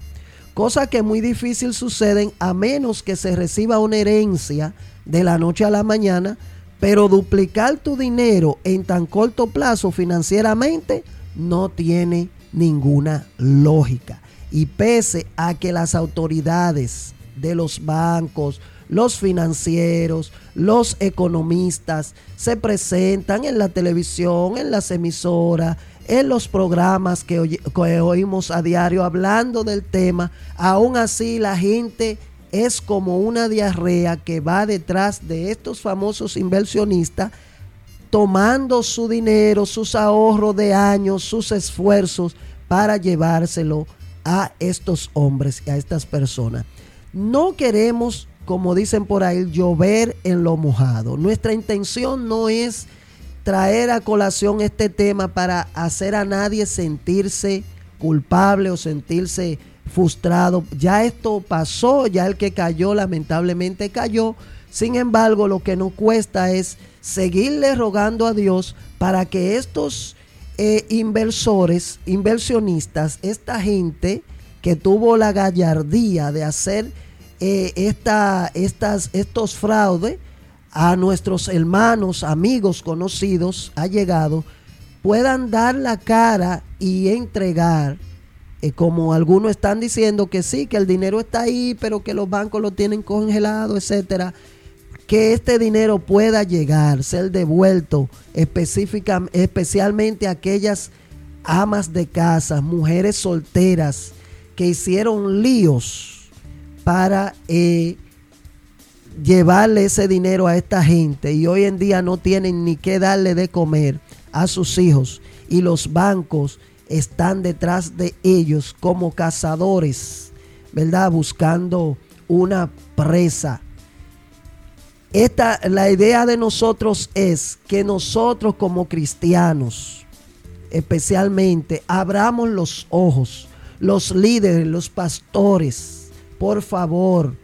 Speaker 1: Cosa que muy difícil suceden a menos que se reciba una herencia de la noche a la mañana, pero duplicar tu dinero en tan corto plazo financieramente no tiene ninguna lógica. Y pese a que las autoridades de los bancos, los financieros, los economistas se presentan en la televisión, en las emisoras, en los programas que, oímos a diario hablando del tema, aún así la gente es como una diarrea que va detrás de estos famosos inversionistas tomando su dinero, sus ahorros de años, sus esfuerzos para llevárselo a estos hombres, a estas personas. No queremos, como dicen por ahí, llover en lo mojado. Nuestra intención no es traer a colación este tema para hacer a nadie sentirse culpable o sentirse frustrado. Ya esto pasó, ya el que cayó lamentablemente cayó. Sin embargo, lo que nos cuesta es seguirle rogando a Dios para que estos eh, inversores, inversionistas, esta gente que tuvo la gallardía de hacer eh, esta, estas, estos fraudes a nuestros hermanos, amigos, conocidos, allegados, puedan dar la cara y entregar, eh, como algunos están diciendo que sí, que el dinero está ahí, pero que los bancos lo tienen congelado, etcétera que este dinero pueda llegar, ser devuelto específica, especialmente a aquellas amas de casa, mujeres solteras que hicieron líos para eh, llevarle ese dinero a esta gente y hoy en día no tienen ni qué darle de comer a sus hijos y los bancos están detrás de ellos como cazadores, ¿verdad? Buscando una presa esta, la idea de nosotros es que nosotros como cristianos, especialmente, abramos los ojos, los líderes, los pastores, por favor,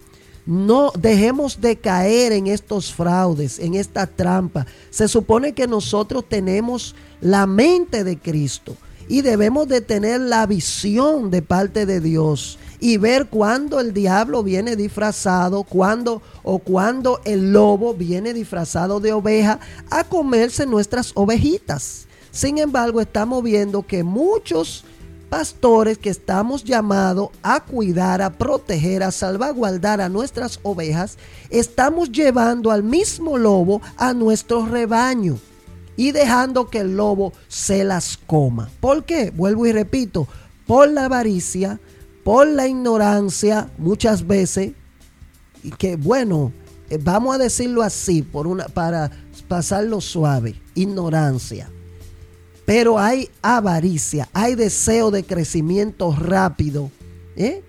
Speaker 1: no dejemos de caer en estos fraudes, en esta trampa. Se supone que nosotros tenemos la mente de Cristo y debemos de tener la visión de parte de Dios y ver cuando el diablo viene disfrazado, cuando o cuando el lobo viene disfrazado de oveja a comerse nuestras ovejitas. Sin embargo, estamos viendo que muchos pastores que estamos llamados a cuidar, a proteger, a salvaguardar a nuestras ovejas, estamos llevando al mismo lobo a nuestro rebaño y dejando que el lobo se las coma. ¿Por qué? Vuelvo y repito, por la avaricia, por la ignorancia, muchas veces, y que bueno, eh, vamos a decirlo así, por una, para pasarlo suave, ignorancia pero hay avaricia, hay deseo de crecimiento rápido. ¿eh?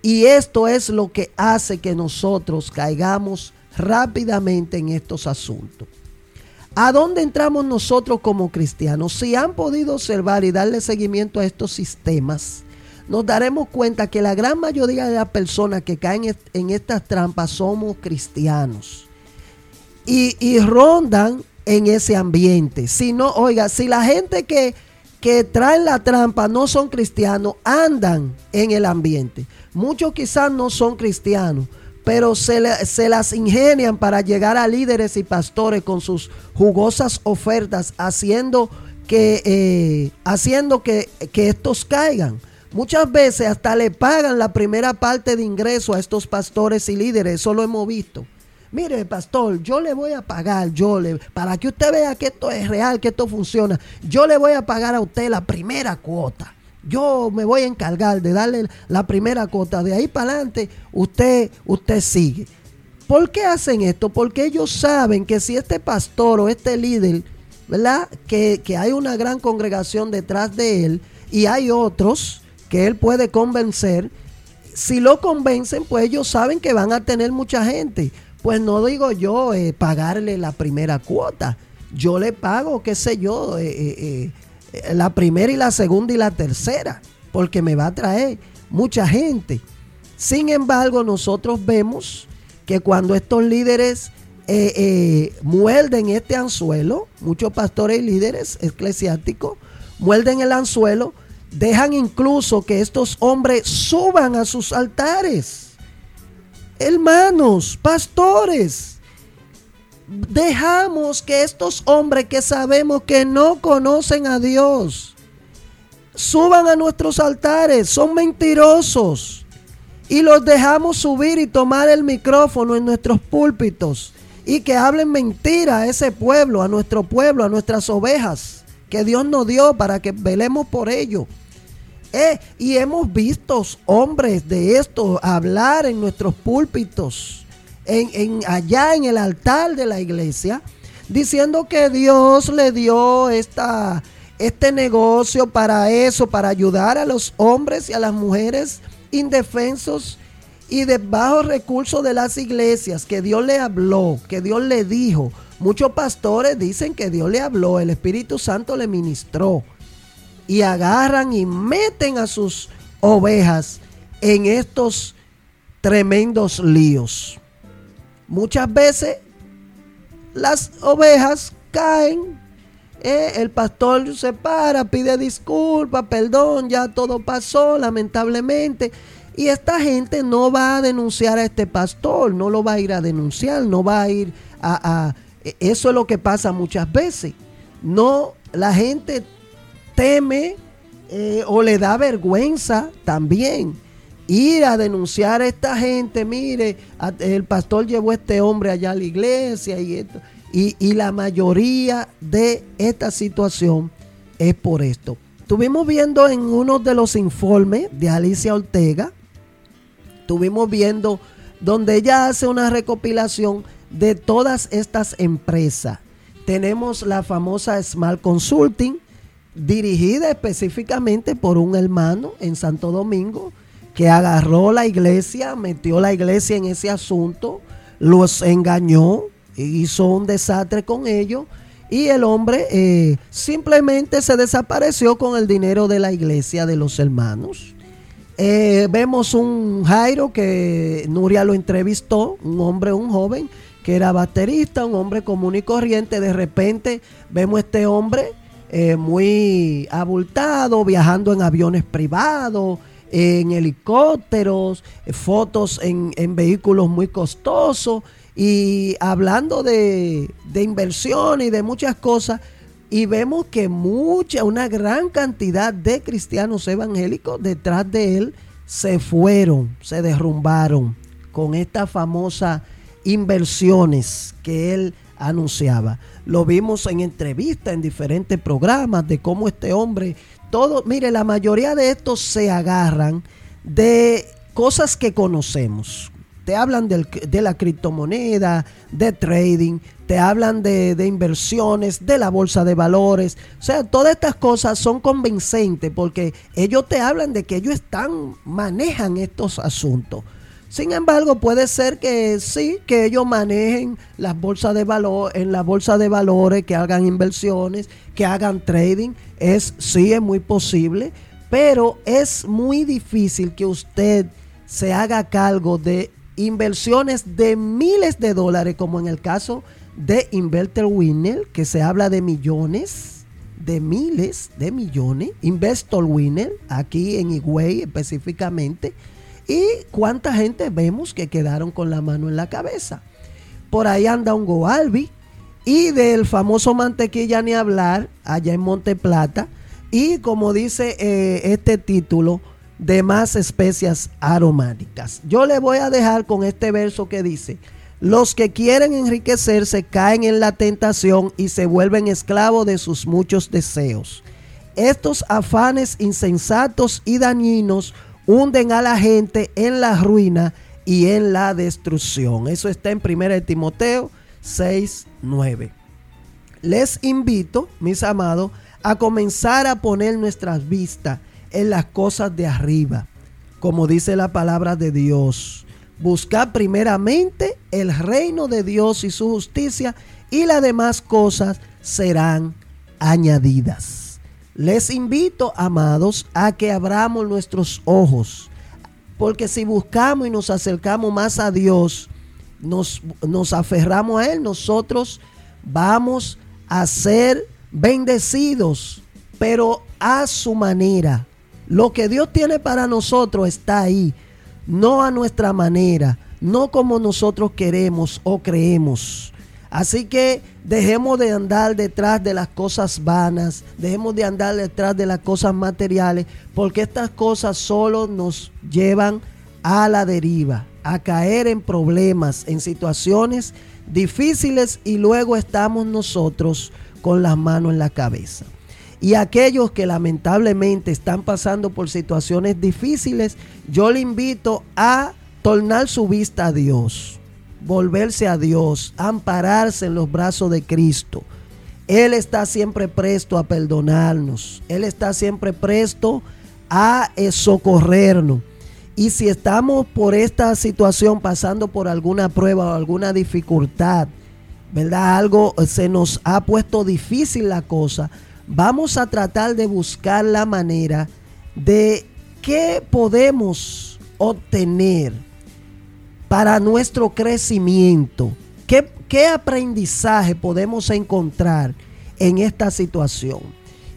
Speaker 1: Y esto es lo que hace que nosotros caigamos rápidamente en estos asuntos. ¿A dónde entramos nosotros como cristianos? Si han podido observar y darle seguimiento a estos sistemas, nos daremos cuenta que la gran mayoría de las personas que caen en estas trampas somos cristianos. Y, rondan en ese ambiente. Si oiga, si la gente que, que traen la trampa no son cristianos, andan en el ambiente. Muchos quizás no son cristianos, pero se, las ingenian para llegar a líderes y pastores con sus jugosas ofertas, haciendo que, eh, haciendo que, que estos caigan. Muchas veces hasta le pagan la primera parte de ingreso a estos pastores y líderes, eso lo hemos visto. Mire, pastor, yo le voy a pagar, yo le, para que usted vea que esto es real, que esto funciona, yo le voy a pagar a usted la primera cuota. Yo me voy a encargar de darle la primera cuota. De ahí para adelante, usted, usted sigue. ¿Por qué hacen esto? Porque ellos saben que si este pastor o este líder, ¿verdad? Que, que hay una gran congregación detrás de él y hay otros que él puede convencer, si lo convencen, pues ellos saben que van a tener mucha gente pues no digo yo eh, pagarle la primera cuota. Yo le pago, qué sé yo, eh, eh, la primera y la segunda y la tercera, porque me va a traer mucha gente. Sin embargo, nosotros vemos que cuando estos líderes muerden este anzuelo, muchos pastores y líderes eclesiásticos muerden el anzuelo, dejan incluso que estos hombres suban a sus altares hermanos, pastores, dejamos que estos hombres que sabemos que no conocen a Dios suban a nuestros altares, son mentirosos. Y los dejamos subir y tomar el micrófono en nuestros púlpitos y que hablen mentira a ese pueblo, a nuestro pueblo, a nuestras ovejas que Dios nos dio para que velemos por ello. Eh, y hemos visto hombres de esto hablar en nuestros púlpitos, en, allá en el altar de la iglesia, diciendo que Dios le dio esta, este negocio para eso, para ayudar a los hombres y a las mujeres indefensos y de bajos recursos de las iglesias, que Dios le habló, que Dios le dijo. Muchos pastores dicen que Dios le habló, el Espíritu Santo le ministró y agarran y meten a sus ovejas en estos tremendos líos. Muchas veces las ovejas caen, eh, el pastor se para, pide disculpas, perdón, ya todo pasó, lamentablemente. Y esta gente no va a denunciar a este pastor, no lo va a ir a denunciar, no va a ir a... a eso es lo que pasa muchas veces. No, la gente teme eh, o le da vergüenza también ir a denunciar a esta gente, mire, el pastor llevó a este hombre allá a la iglesia y esto. Y, y la mayoría de esta situación es por esto. Estuvimos viendo en uno de los informes de Alicia Ortega, estuvimos viendo donde ella hace una recopilación de todas estas empresas. Tenemos la famosa Smart Consulting, dirigida específicamente por un hermano en Santo Domingo que agarró la iglesia, metió la iglesia en ese asunto, los engañó, hizo un desastre con ellos y el hombre eh, simplemente se desapareció con el dinero de la iglesia de los hermanos. Eh, vemos un Jairo que Nuria lo entrevistó, un hombre, un joven que era baterista, un hombre común y corriente. De repente vemos este hombre eh, muy abultado, viajando en aviones privados, en helicópteros, fotos en, en vehículos muy costosos y hablando de, de inversión y de muchas cosas. Y vemos que mucha, una gran cantidad de cristianos evangélicos detrás de él se fueron, se derrumbaron con estas famosas inversiones que él anunciaba. Lo vimos en entrevistas, en diferentes programas, de cómo este hombre, todo, mire, la mayoría de estos se agarran de cosas que conocemos, te hablan de la criptomoneda, de trading, te hablan de, de, inversiones, de la bolsa de valores. O sea, todas estas cosas son convincentes porque ellos te hablan de que ellos están, manejan estos asuntos. Sin embargo, puede ser que sí, que ellos manejen las bolsas de valor, en la bolsa de valores, que hagan inversiones, que hagan trading. Es, sí, es muy posible, pero es muy difícil que usted se haga cargo de inversiones de miles de dólares, como en el caso de Inverter Winner, que se habla de millones, de miles de millones, Investor Winner, aquí en Higüey específicamente, y cuánta gente vemos que quedaron con la mano en la cabeza. Por ahí anda un Goalbi, y del famoso mantequilla ni hablar, allá en Monte Plata, y como dice eh, este título, de más especias aromáticas. Yo le voy a dejar con este verso que dice, los que quieren enriquecerse caen en la tentación y se vuelven esclavos de sus muchos deseos. Estos afanes insensatos y dañinos hunden a la gente en la ruina y en la destrucción. Eso está en 1 Timoteo 6, 9. Les invito, mis amados, a comenzar a poner nuestras vistas en las cosas de arriba, como dice la palabra de Dios. Buscar primeramente el reino de Dios y su justicia y las demás cosas serán añadidas. Les invito, amados, a que abramos nuestros ojos, porque si buscamos y nos acercamos más a Dios, nos, nos aferramos a Él, nosotros vamos a ser bendecidos, pero a su manera, lo que Dios tiene para nosotros está ahí, no a nuestra manera, no como nosotros queremos o creemos. Así que dejemos de andar detrás de las cosas vanas, dejemos de andar detrás de las cosas materiales, porque estas cosas solo nos llevan a la deriva, a caer en problemas, en situaciones difíciles y luego estamos nosotros con las manos en la cabeza. Y aquellos que lamentablemente están pasando por situaciones difíciles, yo le invito a tornar su vista a Dios, volverse a Dios, ampararse en los brazos de Cristo. Él está siempre presto a perdonarnos. Él está siempre presto a socorrernos. Y si estamos por esta situación pasando por alguna prueba o alguna dificultad, ¿verdad? Algo se nos ha puesto difícil la cosa vamos a tratar de buscar la manera de qué podemos obtener para nuestro crecimiento. ¿Qué, qué aprendizaje podemos encontrar en esta situación?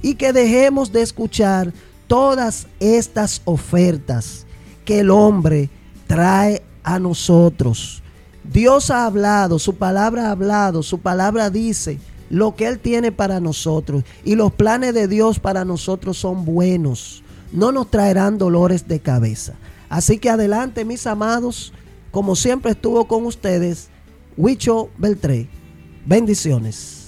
Speaker 1: Y que dejemos de escuchar todas estas ofertas que el hombre trae a nosotros. Dios ha hablado, su palabra ha hablado, su palabra dice lo que Él tiene para nosotros. Y los planes de Dios para nosotros son buenos. No nos traerán dolores de cabeza. Así que adelante, mis amados. Como siempre estuvo con ustedes, Huicho Beltré. Bendiciones.